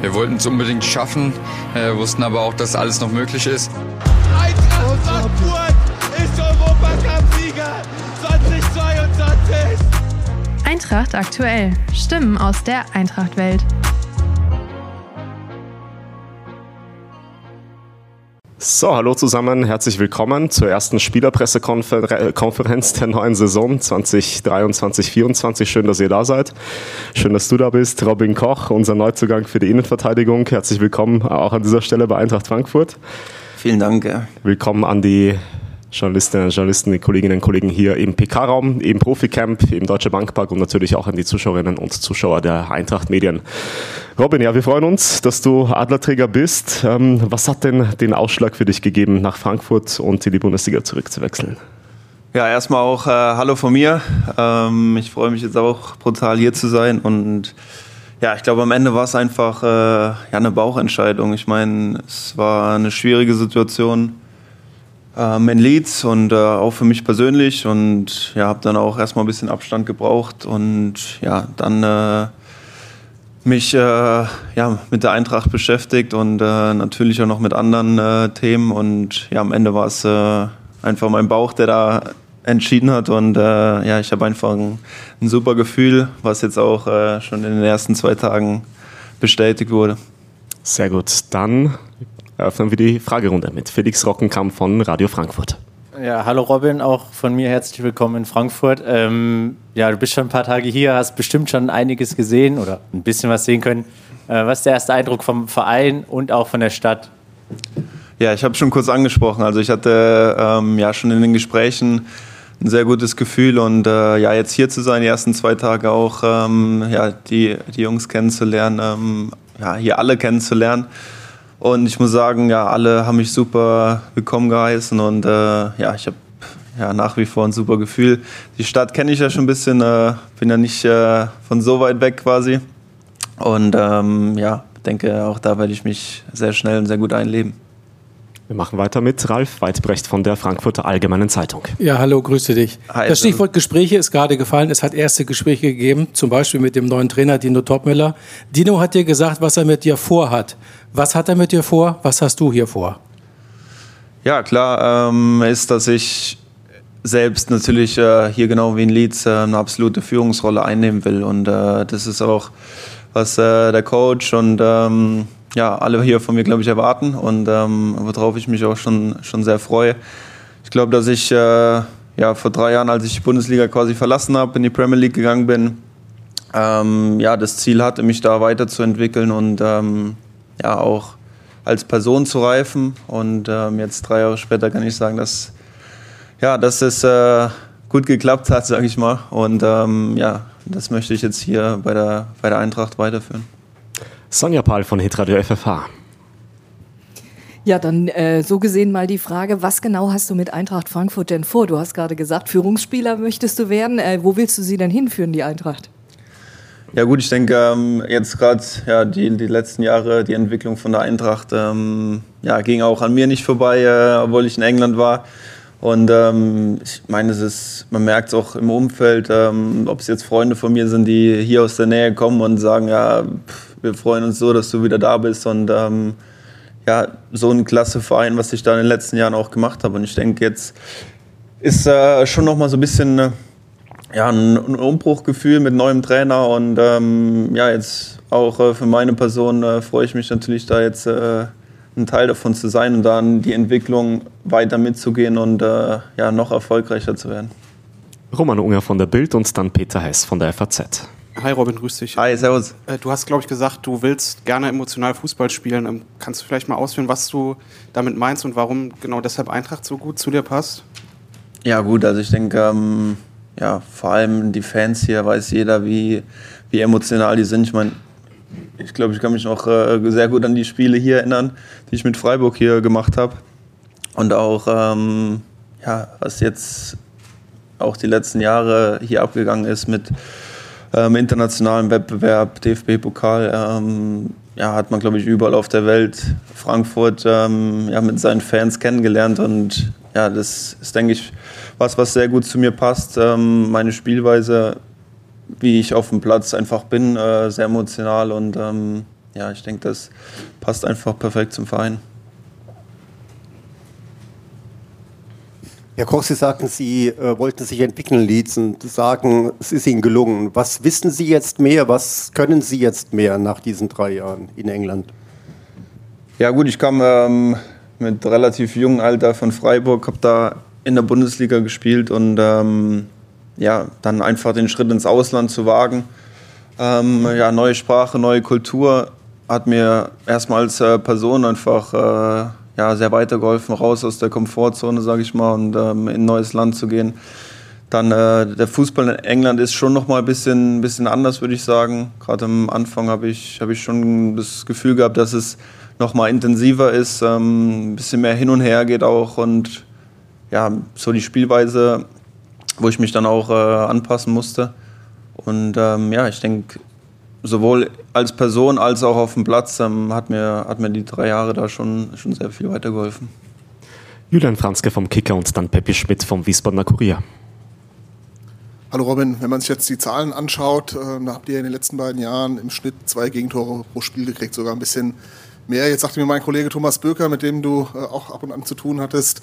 Wir wollten es unbedingt schaffen, äh, wussten aber auch, dass alles noch möglich ist. Eintracht Frankfurt ist Europacup-Sieger 2022. Eintracht aktuell. Stimmen aus der Eintracht-Welt. So, hallo zusammen, herzlich willkommen zur ersten Spielerpressekonferenz der neuen Saison 2023-24. Schön, dass ihr da seid. Schön, dass du da bist. Robin Koch, unser Neuzugang für die Innenverteidigung. Herzlich willkommen auch an dieser Stelle bei Eintracht Frankfurt. Vielen Dank. Ja. Willkommen an die Journalistinnen und Journalisten, die Kolleginnen und Kollegen hier im PK-Raum, im Profi-Camp, im Deutsche Bankpark und natürlich auch an die Zuschauerinnen und Zuschauer der Eintracht Medien. Robin, ja, wir freuen uns, dass du Adlerträger bist. Ähm, was hat denn den Ausschlag für dich gegeben, nach Frankfurt und in die Bundesliga zurückzuwechseln? Ja, erstmal auch äh, Hallo von mir. Ähm, ich freue mich jetzt auch brutal hier zu sein und ja, ich glaube, am Ende war es einfach äh, ja, eine Bauchentscheidung. Ich meine, es war eine schwierige Situation ähm, in Leeds und äh, auch für mich persönlich und ja, habe dann auch erstmal ein bisschen Abstand gebraucht und ja, dann äh, mich äh, ja, mit der Eintracht beschäftigt und äh, natürlich auch noch mit anderen äh, Themen und ja, am Ende war es äh, einfach mein Bauch, der da entschieden hat und ja, ich habe einfach ein, ein, super Gefühl, was jetzt auch schon in den ersten zwei Tagen bestätigt wurde. Sehr gut, dann eröffnen wir die Fragerunde mit Felix Rockenkamp von Radio Frankfurt. Ja, hallo Robin, auch von mir herzlich willkommen in Frankfurt. Ähm, ja, du bist schon ein paar Tage hier, hast bestimmt schon einiges gesehen oder ein bisschen was sehen können. Äh, was ist der erste Eindruck vom Verein und auch von der Stadt? Ja, ich habe schon kurz angesprochen. Also ich hatte ähm, ja schon in den Gesprächen ein sehr gutes Gefühl und äh, ja jetzt hier zu sein, die ersten zwei Tage auch ähm, ja die die Jungs kennenzulernen, ähm, ja hier alle kennenzulernen und ich muss sagen, ja, alle haben mich super willkommen geheißen und äh, ja, ich habe ja, nach wie vor ein super Gefühl. Die Stadt kenne ich ja schon ein bisschen, äh, bin ja nicht äh, von so weit weg quasi. Und ähm, ja, denke, auch da werde ich mich sehr schnell und sehr gut einleben. Wir machen weiter mit Ralf Weidbrecht von der Frankfurter Allgemeinen Zeitung. Ja, hallo, grüße dich. Hi, das Stichwort Gespräche ist gerade gefallen. Es hat erste Gespräche gegeben, zum Beispiel mit dem neuen Trainer Dino Topmiller. Dino hat dir gesagt, was er mit dir vorhat. Was hat er mit dir vor? Was hast du hier vor? Ja, klar ähm, ist, dass ich selbst natürlich äh, hier genau wie in Leeds äh, eine absolute Führungsrolle einnehmen will. Und äh, das ist auch, was äh, der Coach und ähm, ja, alle hier von mir, glaube ich, erwarten und ähm, worauf ich mich auch schon, schon sehr freue. Ich glaube, dass ich äh, ja, vor drei Jahren, als ich die Bundesliga quasi verlassen habe, in die Premier League gegangen bin, ähm, ja, das Ziel hatte, mich da weiterzuentwickeln und ähm, ja, auch als Person zu reifen. Und ähm, jetzt drei Jahre später kann ich sagen, dass, ja, dass es äh, gut geklappt hat, sage ich mal. Und ähm, ja, das möchte ich jetzt hier bei der, bei der Eintracht weiterführen. Sonja Pahl von Hitradio FFH. Ja, dann äh, so gesehen mal die Frage, was genau hast du mit Eintracht Frankfurt denn vor? Du hast gerade gesagt, Führungsspieler möchtest du werden. Äh, wo willst du sie denn hinführen, die Eintracht? Ja gut, ich denke ähm, jetzt gerade ja, die, die letzten Jahre, die Entwicklung von der Eintracht ähm, ja, ging auch an mir nicht vorbei, äh, obwohl ich in England war. Und ähm, ich meine, es ist, man merkt es auch im Umfeld, ähm, ob es jetzt Freunde von mir sind, die hier aus der Nähe kommen und sagen, ja, pff, wir freuen uns so, dass du wieder da bist und ähm, ja, so ein klasse Verein, was ich da in den letzten Jahren auch gemacht habe. Und ich denke, jetzt ist äh, schon noch mal so ein bisschen äh, ja, ein, ein Umbruchgefühl mit neuem Trainer und ähm, ja, jetzt auch äh, für meine Person äh, freue ich mich natürlich da jetzt äh, ein Teil davon zu sein und dann die Entwicklung weiter mitzugehen und äh, ja, noch erfolgreicher zu werden. Roman Unger von der Bild und dann Peter Heiß von der FAZ. Hi Robin, grüß dich. Hi, servus. Äh, du hast, glaube ich, gesagt, du willst gerne emotional Fußball spielen. Ähm, kannst du vielleicht mal ausführen, was du damit meinst und warum genau deshalb Eintracht so gut zu dir passt? Ja gut, also ich denke, ähm, ja, vor allem die Fans hier weiß jeder, wie, wie emotional die sind. Ich meine, ich glaube, ich kann mich noch äh, sehr gut an die Spiele hier erinnern, die ich mit Freiburg hier gemacht habe. Und auch, ähm, ja, was jetzt auch die letzten Jahre hier abgegangen ist mit ähm, internationalen Wettbewerb, DFB-Pokal, ähm, ja, hat man, glaube ich, überall auf der Welt Frankfurt ähm, ja, mit seinen Fans kennengelernt. Und ja, das ist, denke ich, was, was sehr gut zu mir passt. Ähm, meine Spielweise, wie ich auf dem Platz einfach bin, äh, sehr emotional und ähm, ja, ich denke, das passt einfach perfekt zum Verein. Herr Koch, Sie sagten, Sie äh, wollten sich entwickeln, Leeds, und sagen, es ist Ihnen gelungen. Was wissen Sie jetzt mehr? Was können Sie jetzt mehr nach diesen drei Jahren in England? Ja gut, ich kam ähm, mit relativ jungem Alter von Freiburg, habe da in der Bundesliga gespielt und ähm, ja, dann einfach den Schritt ins Ausland zu wagen. Ähm, ja, neue Sprache, neue Kultur hat mir erstmal als äh, Person einfach äh, ja, sehr weitergeholfen, raus aus der Komfortzone, sage ich mal, und ähm, in ein neues Land zu gehen. Dann äh, der Fußball in England ist schon noch mal ein bisschen, bisschen anders, würde ich sagen. Gerade am Anfang habe ich, hab ich schon das Gefühl gehabt, dass es noch mal intensiver ist, ähm, ein bisschen mehr hin und her geht auch und ja, so die Spielweise, wo ich mich dann auch äh, anpassen musste. Und ähm, ja, ich denke, sowohl als Person als auch auf dem Platz ähm, hat, mir, hat mir die drei Jahre da schon, schon sehr viel weitergeholfen. Julian Franzke vom Kicker und dann Peppi Schmidt vom Wiesbadener Kurier. Hallo Robin, wenn man sich jetzt die Zahlen anschaut, äh, da habt ihr in den letzten beiden Jahren im Schnitt zwei Gegentore pro Spiel gekriegt, sogar ein bisschen mehr. Jetzt sagte mir mein Kollege Thomas Böker, mit dem du äh, auch ab und an zu tun hattest,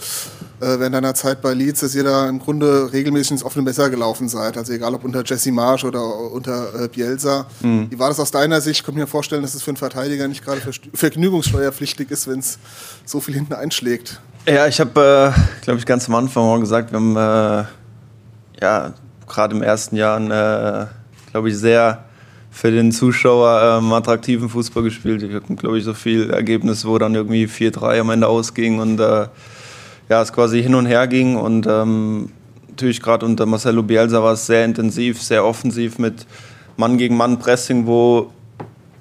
äh, während deiner Zeit bei Leeds, dass ihr da im Grunde regelmäßig ins offene Messer gelaufen seid. Also egal ob unter Jesse Marsch oder unter äh, Bielsa. Mhm. Wie war das aus deiner Sicht? Ich könnte mir vorstellen, dass es für einen Verteidiger nicht gerade vergnügungssteuerpflichtig ist, wenn es so viel hinten einschlägt. Ja, ich habe, äh, glaube ich, ganz am Anfang gesagt, wir haben äh, ja gerade im ersten Jahr, äh, glaube ich, sehr für den Zuschauer ähm, attraktiven Fußball gespielt. Wir hatten, glaube ich, so viel Ergebnis, wo dann irgendwie 4-3 am Ende ausging und äh, ja, es quasi hin und her ging. Und ähm, natürlich gerade unter Marcelo Bielsa war es sehr intensiv, sehr offensiv mit Mann gegen Mann Pressing, wo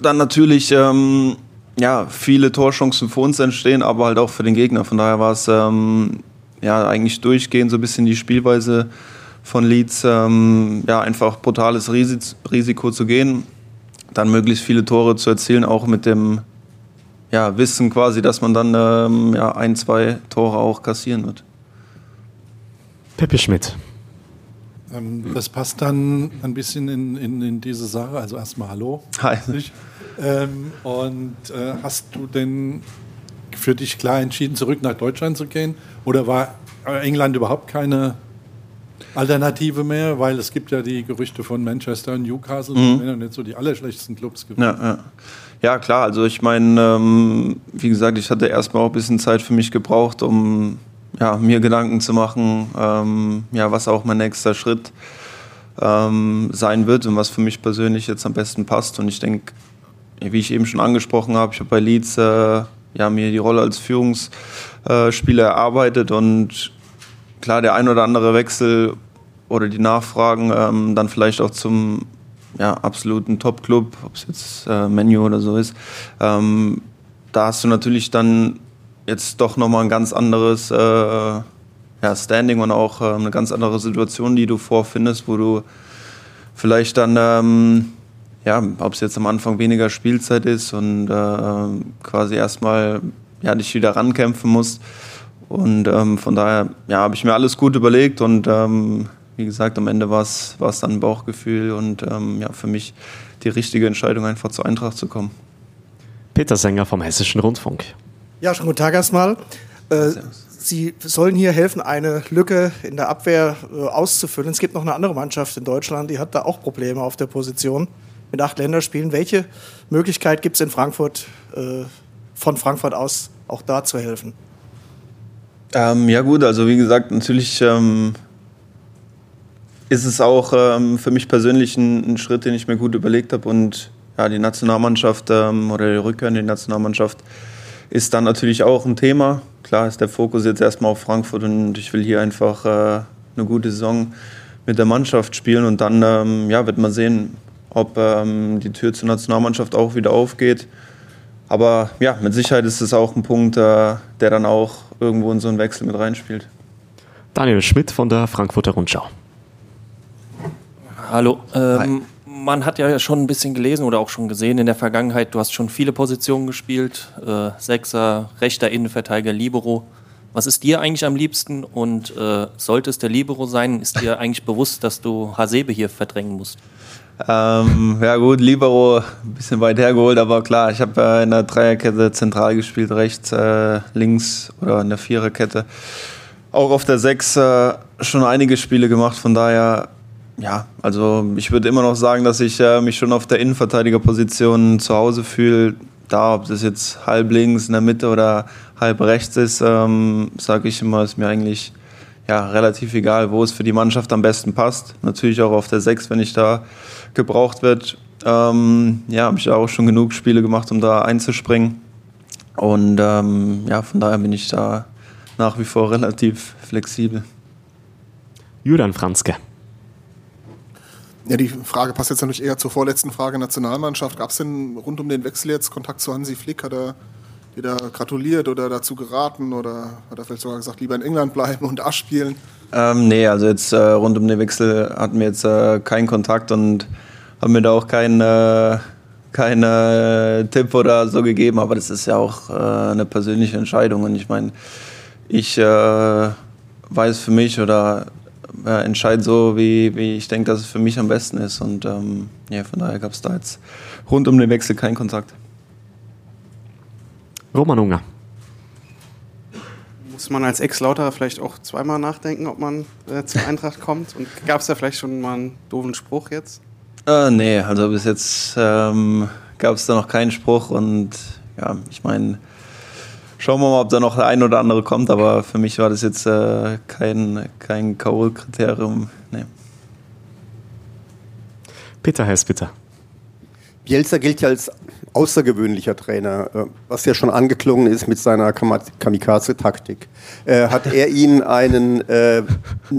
dann natürlich ähm, ja, viele Torchancen für uns entstehen, aber halt auch für den Gegner. Von daher war es ähm, ja, eigentlich durchgehend so ein bisschen die Spielweise von Leeds ähm, ja, einfach brutales Risiko zu gehen, dann möglichst viele Tore zu erzielen, auch mit dem ja, Wissen quasi, dass man dann ähm, ja, ein, zwei Tore auch kassieren wird. Peppe Schmidt. Ähm, das passt dann ein bisschen in, in, in diese Sache. Also erstmal Hallo. Hi. Ähm, und äh, hast du denn für dich klar entschieden, zurück nach Deutschland zu gehen? Oder war England überhaupt keine Alternative mehr, weil es gibt ja die Gerüchte von Manchester und Newcastle, mhm. das sind nicht so die allerschlechtesten Clubs gewesen. Ja, ja. ja, klar, also ich meine, ähm, wie gesagt, ich hatte erstmal auch ein bisschen Zeit für mich gebraucht, um ja, mir Gedanken zu machen, ähm, ja, was auch mein nächster Schritt ähm, sein wird und was für mich persönlich jetzt am besten passt. Und ich denke, wie ich eben schon angesprochen habe, ich habe bei Leeds äh, ja, mir die Rolle als Führungsspieler erarbeitet und klar, der ein oder andere Wechsel oder die Nachfragen ähm, dann vielleicht auch zum ja, absoluten Top-Club, ob es jetzt äh, Menu oder so ist, ähm, da hast du natürlich dann jetzt doch nochmal ein ganz anderes äh, ja, Standing und auch äh, eine ganz andere Situation, die du vorfindest, wo du vielleicht dann, ähm, ja, ob es jetzt am Anfang weniger Spielzeit ist und äh, quasi erstmal ja, dich wieder rankämpfen musst. Und ähm, von daher ja, habe ich mir alles gut überlegt und ähm, wie gesagt, am Ende war es dann ein Bauchgefühl und ähm, ja, für mich die richtige Entscheidung, einfach zur Eintracht zu kommen. Peter Sänger vom Hessischen Rundfunk. Ja, schon guten Tag erstmal. Äh, Sie sollen hier helfen, eine Lücke in der Abwehr äh, auszufüllen. Es gibt noch eine andere Mannschaft in Deutschland, die hat da auch Probleme auf der Position mit acht Länderspielen. Welche Möglichkeit gibt es in Frankfurt, äh, von Frankfurt aus auch da zu helfen? Ähm, ja gut, also wie gesagt, natürlich ähm, ist es auch ähm, für mich persönlich ein, ein, Schritt, den ich mir gut überlegt habe. Und ja, die Nationalmannschaft ähm, oder die Rückkehr in die Nationalmannschaft ist dann natürlich auch ein Thema. Klar ist der Fokus jetzt erstmal auf Frankfurt und ich will hier einfach äh, eine gute Saison mit der Mannschaft spielen und dann ähm, ja, wird man sehen, ob ähm, die Tür zur Nationalmannschaft auch wieder aufgeht. Aber ja, mit Sicherheit ist es auch ein Punkt, äh, der dann auch irgendwo in so einen Wechsel mit reinspielt. Daniel Schmidt von der Frankfurter Rundschau. Hallo. Ähm, man hat ja schon ein bisschen gelesen oder auch schon gesehen in der Vergangenheit, du hast schon viele Positionen gespielt. Äh, Sechser, rechter Innenverteidiger, Libero. Was ist dir eigentlich am liebsten und äh, sollte es der Libero sein, ist dir eigentlich bewusst, dass du Hasebe hier verdrängen musst? Ähm, ja gut, Libero ein bisschen weit hergeholt, aber klar, ich habe äh, in der Dreierkette zentral gespielt, rechts, äh, links oder in der Viererkette. Auch auf der Sechs äh, schon einige Spiele gemacht, von daher, ja, also ich würde immer noch sagen, dass ich äh, mich schon auf der Innenverteidigerposition zu Hause fühle. Da, ob das jetzt halb links in der Mitte oder halb rechts ist, ähm, sage ich immer, ist mir eigentlich ja, relativ egal, wo es für die Mannschaft am besten passt. Natürlich auch auf der Sechs, wenn ich da gebraucht wird. Ähm, ja, habe ich auch schon genug Spiele gemacht, um da einzuspringen. Und ähm, ja, von daher bin ich da nach wie vor relativ flexibel. Julian Franzke. Ja, die Frage passt jetzt natürlich eher zur vorletzten Frage Nationalmannschaft. Gab es denn rund um den Wechsel jetzt Kontakt zu Hansi Flick? Hat er da gratuliert oder dazu geraten oder hat er vielleicht sogar gesagt, lieber in England bleiben und Asch spielen? Ähm, nee, also jetzt äh, rund um den Wechsel hatten wir jetzt äh, keinen Kontakt und haben mir da auch keinen äh, kein, äh, Tipp oder so gegeben, aber das ist ja auch äh, eine persönliche Entscheidung und ich meine, ich äh, weiß für mich oder entscheide so, wie, wie ich denke, dass es für mich am besten ist und ähm, ja, von daher gab es da jetzt rund um den Wechsel keinen Kontakt. Roman Unger muss man als Ex-Lauterer vielleicht auch zweimal nachdenken, ob man äh, zur Eintracht kommt? Und gab es da vielleicht schon mal einen doofen Spruch jetzt? Äh, nee, also bis jetzt ähm, gab es da noch keinen Spruch und ja, ich meine, schauen wir mal, ob da noch der ein oder andere kommt, aber für mich war das jetzt äh, kein, kein K.O.-Kriterium. Nee. Peter Hess, bitte. Bielsa gilt ja als außergewöhnlicher Trainer, äh, was ja schon angeklungen ist mit seiner Kamikaze-Taktik. Äh, hat er Ihnen einen äh,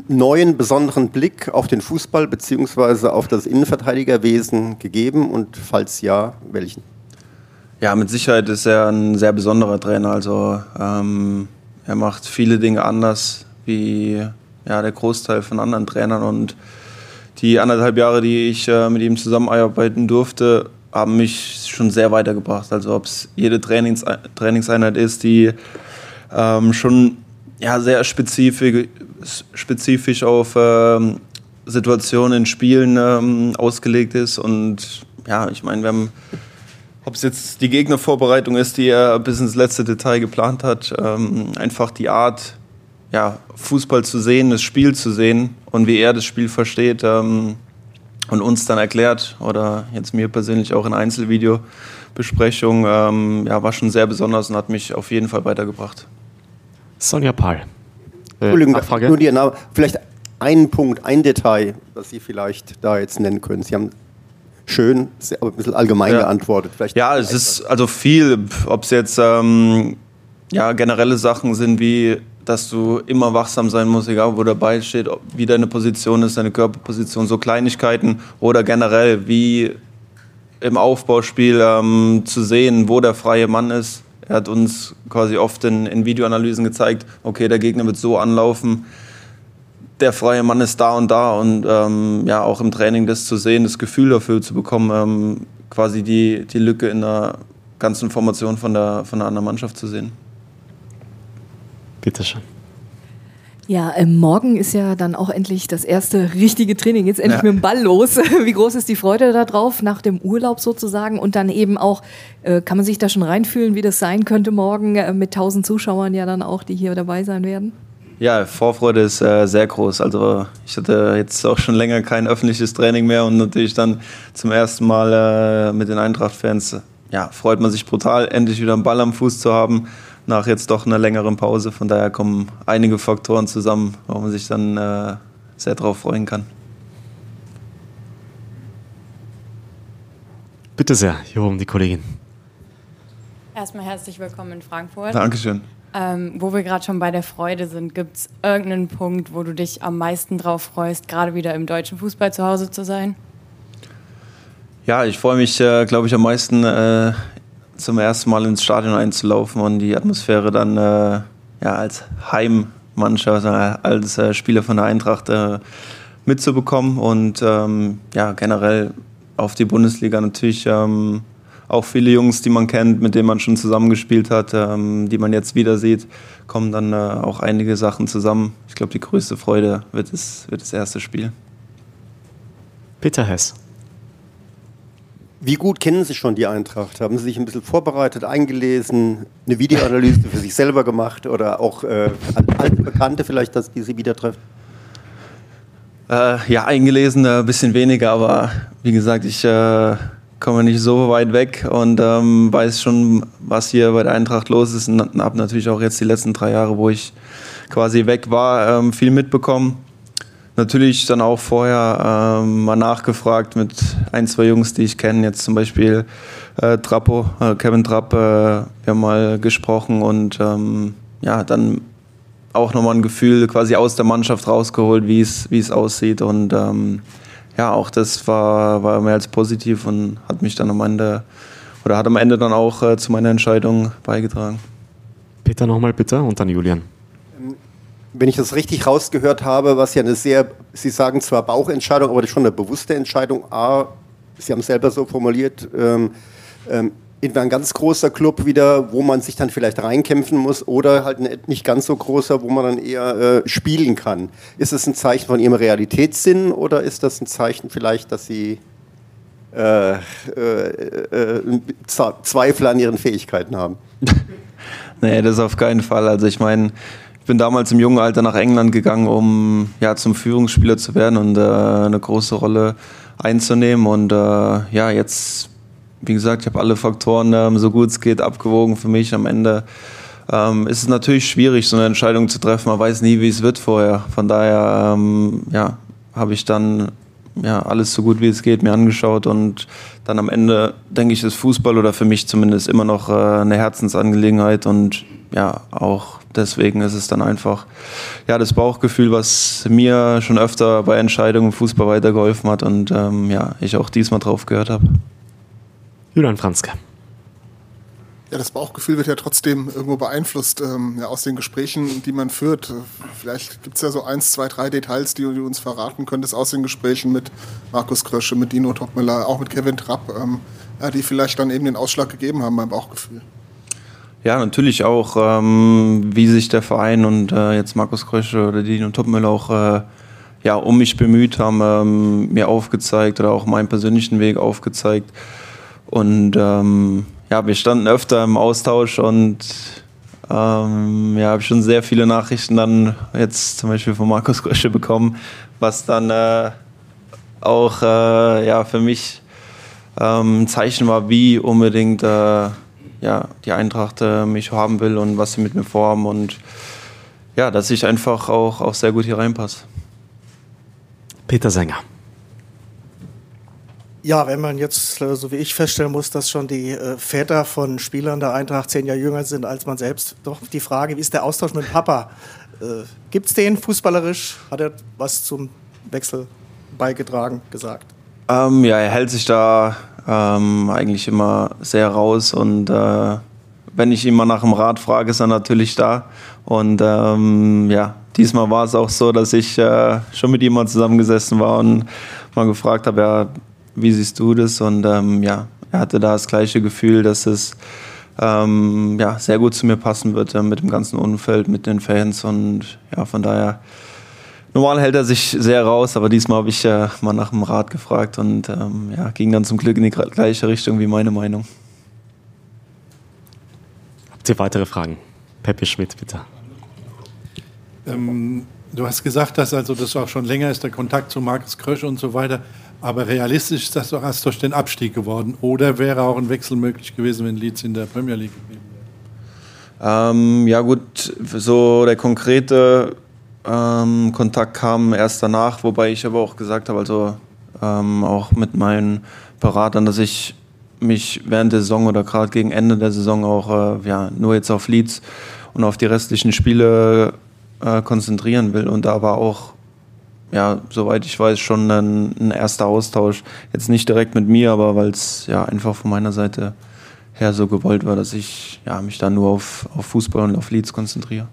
neuen, besonderen Blick auf den Fußball bzw. auf das Innenverteidigerwesen gegeben und falls ja, welchen? Ja, mit Sicherheit ist er ein sehr besonderer Trainer. Also ähm, er macht viele Dinge anders wie ja, der Großteil von anderen Trainern und die anderthalb Jahre, die ich äh, mit ihm zusammenarbeiten durfte, haben mich schon sehr weitergebracht. Also ob es jede Trainings Trainingseinheit ist, die ähm, schon ja, sehr spezifisch, spezifisch auf ähm, Situationen in Spielen ähm, ausgelegt ist. Und ja, ich meine, wir haben, ob es jetzt die Gegnervorbereitung ist, die er bis ins letzte Detail geplant hat, ähm, einfach die Art, ja, Fußball zu sehen, das Spiel zu sehen und wie er das Spiel versteht, ähm, und uns dann erklärt oder jetzt mir persönlich auch in Einzelvideobesprechung, ähm, ja, war schon sehr besonders und hat mich auf jeden Fall weitergebracht. Sonja Pahl. Äh, Entschuldigung, Nachfrage. nur die Name. Vielleicht ein Punkt, ein Detail, das Sie vielleicht da jetzt nennen können. Sie haben schön, aber ein bisschen allgemein ja. geantwortet. Vielleicht ja, es ist also viel, ob es jetzt ähm, ja, generelle Sachen sind wie dass du immer wachsam sein musst, egal wo der Ball steht, wie deine Position ist, deine Körperposition, so Kleinigkeiten oder generell wie im Aufbauspiel ähm, zu sehen, wo der freie Mann ist. Er hat uns quasi oft in, in Videoanalysen gezeigt, okay, der Gegner wird so anlaufen, der freie Mann ist da und da und ähm, ja, auch im Training das zu sehen, das Gefühl dafür zu bekommen, ähm, quasi die, die Lücke in der ganzen Formation von der, von der anderen Mannschaft zu sehen. Bitte schön. Ja, äh, morgen ist ja dann auch endlich das erste richtige Training. Jetzt endlich ja. mit dem Ball los. Wie groß ist die Freude darauf, nach dem Urlaub sozusagen? Und dann eben auch, äh, kann man sich da schon reinfühlen, wie das sein könnte morgen äh, mit tausend Zuschauern ja dann auch, die hier dabei sein werden? Ja, Vorfreude ist äh, sehr groß. Also ich hatte jetzt auch schon länger kein öffentliches Training mehr und natürlich dann zum ersten Mal äh, mit den Eintracht-Fans. Ja, freut man sich brutal, endlich wieder einen Ball am Fuß zu haben nach jetzt doch einer längeren Pause. Von daher kommen einige Faktoren zusammen, wo man sich dann äh, sehr darauf freuen kann. Bitte sehr, hier oben die Kollegin. Erstmal herzlich willkommen in Frankfurt. Dankeschön. Ähm, wo wir gerade schon bei der Freude sind, gibt es irgendeinen Punkt, wo du dich am meisten drauf freust, gerade wieder im deutschen Fußball zu Hause zu sein? Ja, ich freue mich, äh, glaube ich, am meisten äh, zum ersten Mal ins Stadion einzulaufen und die Atmosphäre dann äh, ja, als Heimmannschaft, also als äh, Spieler von der Eintracht äh, mitzubekommen und ähm, ja, generell auf die Bundesliga natürlich ähm, auch viele Jungs, die man kennt, mit denen man schon zusammengespielt hat, ähm, die man jetzt wieder sieht, kommen dann äh, auch einige Sachen zusammen. Ich glaube, die größte Freude wird das, wird das erste Spiel. Peter Hess. Wie gut kennen Sie schon die Eintracht? Haben Sie sich ein bisschen vorbereitet, eingelesen, eine Videoanalyse für sich selber gemacht oder auch äh, alte Bekannte vielleicht, dass die Sie wieder treffen? Äh, ja, eingelesen ein äh, bisschen weniger, aber wie gesagt, ich äh, komme nicht so weit weg und ähm, weiß schon, was hier bei der Eintracht los ist und habe natürlich auch jetzt die letzten drei Jahre, wo ich quasi weg war, ähm, viel mitbekommen. Natürlich dann auch vorher ähm, mal nachgefragt mit ein, zwei Jungs, die ich kenne, jetzt zum Beispiel äh, Trappo, äh, Kevin Trapp, äh, wir haben mal gesprochen und ähm, ja, dann auch nochmal ein Gefühl quasi aus der Mannschaft rausgeholt, wie es aussieht. Und ähm, ja, auch das war, war mehr als positiv und hat mich dann am Ende oder hat am Ende dann auch äh, zu meiner Entscheidung beigetragen. Peter nochmal bitte und dann Julian wenn ich das richtig rausgehört habe, was ja eine sehr, Sie sagen zwar Bauchentscheidung, aber das ist schon eine bewusste Entscheidung. A, Sie haben es selber so formuliert, ähm, ähm, in ein ganz großer Club wieder, wo man sich dann vielleicht reinkämpfen muss oder halt ein nicht ganz so großer, wo man dann eher äh, spielen kann. Ist das ein Zeichen von Ihrem Realitätssinn oder ist das ein Zeichen vielleicht, dass Sie äh, äh, äh Zweifel an Ihren Fähigkeiten haben? nee, das auf keinen Fall. Also ich meine, bin damals im jungen Alter nach England gegangen, um ja, zum Führungsspieler zu werden und äh, eine große Rolle einzunehmen. Und äh, ja, jetzt, wie gesagt, ich habe alle Faktoren ähm, so gut es geht abgewogen für mich. Am Ende ähm, ist es natürlich schwierig, so eine Entscheidung zu treffen. Man weiß nie, wie es wird vorher. Von daher ähm, ja, habe ich dann ja, alles so gut wie es geht mir angeschaut und dann am Ende denke ich, ist Fußball oder für mich zumindest immer noch äh, eine Herzensangelegenheit und ja, auch deswegen ist es dann einfach ja, das Bauchgefühl, was mir schon öfter bei Entscheidungen im Fußball weitergeholfen hat und ähm, ja, ich auch diesmal drauf gehört habe. Julian Franzke. Ja, das Bauchgefühl wird ja trotzdem irgendwo beeinflusst ähm, ja, aus den Gesprächen, die man führt. Vielleicht gibt es ja so eins, zwei, drei Details, die du uns verraten könntest aus den Gesprächen mit Markus Krösche, mit Dino Topmüller, auch mit Kevin Trapp, ähm, ja, die vielleicht dann eben den Ausschlag gegeben haben beim Bauchgefühl. Ja, natürlich auch, ähm, wie sich der Verein und äh, jetzt Markus Krösche oder Dino Topmüller auch äh, ja, um mich bemüht haben, ähm, mir aufgezeigt oder auch meinen persönlichen Weg aufgezeigt. Und ähm, ja, wir standen öfter im Austausch und ähm, ja, habe schon sehr viele Nachrichten dann jetzt zum Beispiel von Markus Grösche bekommen, was dann äh, auch äh, ja, für mich ähm, ein Zeichen war, wie unbedingt äh, ja, die Eintracht äh, mich haben will und was sie mit mir vorhaben und ja, dass ich einfach auch, auch sehr gut hier reinpasse. Peter Sänger. Ja, wenn man jetzt, äh, so wie ich feststellen muss, dass schon die äh, Väter von Spielern der Eintracht zehn Jahre jünger sind als man selbst, doch die Frage, wie ist der Austausch mit Papa? Äh, Gibt es den fußballerisch? Hat er was zum Wechsel beigetragen, gesagt? Ähm, ja, er hält sich da ähm, eigentlich immer sehr raus und äh, wenn ich ihn mal nach dem Rat frage, ist er natürlich da. Und ähm, ja, diesmal war es auch so, dass ich äh, schon mit ihm mal zusammengesessen war und mal gefragt habe, ja, wie siehst du das? Und ähm, ja, er hatte da das gleiche Gefühl, dass es ähm, ja, sehr gut zu mir passen wird äh, mit dem ganzen Umfeld, mit den Fans. Und ja, von daher, normal hält er sich sehr raus, aber diesmal habe ich äh, mal nach dem Rat gefragt und ähm, ja, ging dann zum Glück in die gleiche Richtung wie meine Meinung. Habt ihr weitere Fragen? Peppe Schmidt, bitte. Ähm, du hast gesagt, dass also das auch schon länger ist, der Kontakt zu Markus Krösch und so weiter. Aber realistisch ist das doch erst durch den Abstieg geworden. Oder wäre auch ein Wechsel möglich gewesen, wenn Leeds in der Premier League geblieben wäre? Ähm, ja gut, so der konkrete ähm, Kontakt kam erst danach, wobei ich aber auch gesagt habe, also ähm, auch mit meinen Beratern, dass ich mich während der Saison oder gerade gegen Ende der Saison auch äh, ja, nur jetzt auf Leeds und auf die restlichen Spiele äh, konzentrieren will. Und da war auch ja, soweit ich weiß, schon ein, ein, erster Austausch. Jetzt nicht direkt mit mir, aber weil es ja einfach von meiner Seite her so gewollt war, dass ich ja, mich dann nur auf, auf Fußball und auf Leads konzentriere.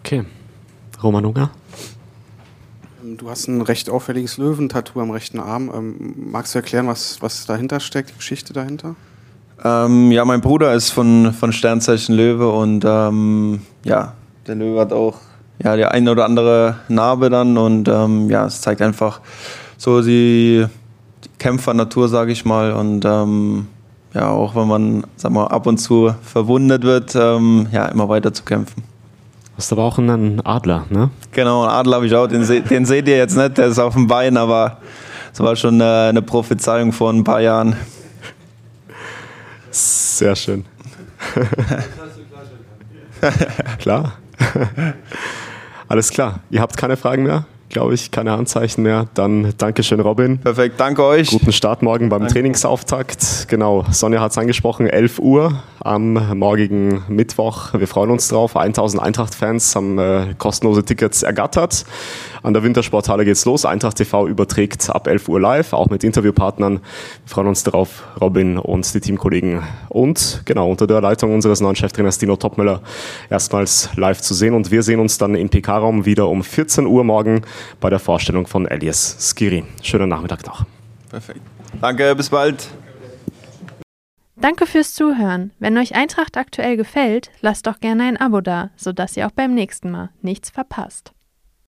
Okay. Roman Unger? Ähm, du hast ein recht auffälliges Löwentattoo am rechten Arm. Ähm, magst du erklären, was, was dahinter steckt, die Geschichte dahinter? Ähm, ja, mein Bruder ist von, von Sternzeichen Löwe und ähm, ja, der Löwe hat auch ja, die eine oder andere Narbe dann und ähm, ja, es zeigt einfach so die, die Kämpfernatur, sage ich mal. Und ähm, ja, auch wenn man sag mal, ab und zu verwundet wird, ähm, ja, immer weiter zu kämpfen. Du hast aber auch einen Adler, ne? Genau, einen Adler habe ich auch. Den, se den seht ihr jetzt nicht, der ist auf dem Bein, aber das war schon eine, eine Prophezeiung vor ein paar Jahren. Sehr schön. klar. Alles klar. Ihr habt keine Fragen mehr? Glaube ich, keine Anzeichen mehr. Dann Dankeschön, Robin. Perfekt, danke euch. Guten Start morgen beim danke. Trainingsauftakt. Genau, Sonja hat es angesprochen, 11 Uhr am morgigen Mittwoch. Wir freuen uns drauf. 1000 Eintracht-Fans haben äh, kostenlose Tickets ergattert. An der Wintersporthalle geht's los. Eintracht TV überträgt ab 11 Uhr live, auch mit Interviewpartnern. Wir freuen uns darauf, Robin und die Teamkollegen. Und genau, unter der Leitung unseres neuen Cheftrainers Dino Topmüller erstmals live zu sehen. Und wir sehen uns dann im PK-Raum wieder um 14 Uhr morgen bei der Vorstellung von Elias Skiri. Schönen Nachmittag noch. Perfekt. Danke, bis bald. Danke fürs Zuhören. Wenn euch Eintracht aktuell gefällt, lasst doch gerne ein Abo da, sodass ihr auch beim nächsten Mal nichts verpasst.